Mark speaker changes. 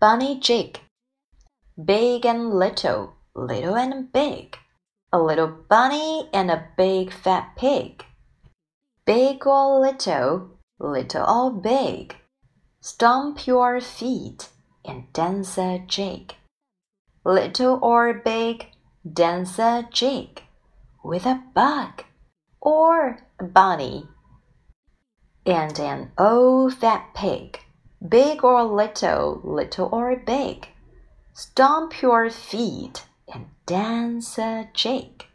Speaker 1: bunny jig. Big and little, little and big. A little bunny and a big fat pig. Big or little, little or big. Stomp your feet and dance a jig. Little or big, dance a jig with a bug or a bunny and an old fat pig, big or little, little or big. Stomp your feet and dance a jig.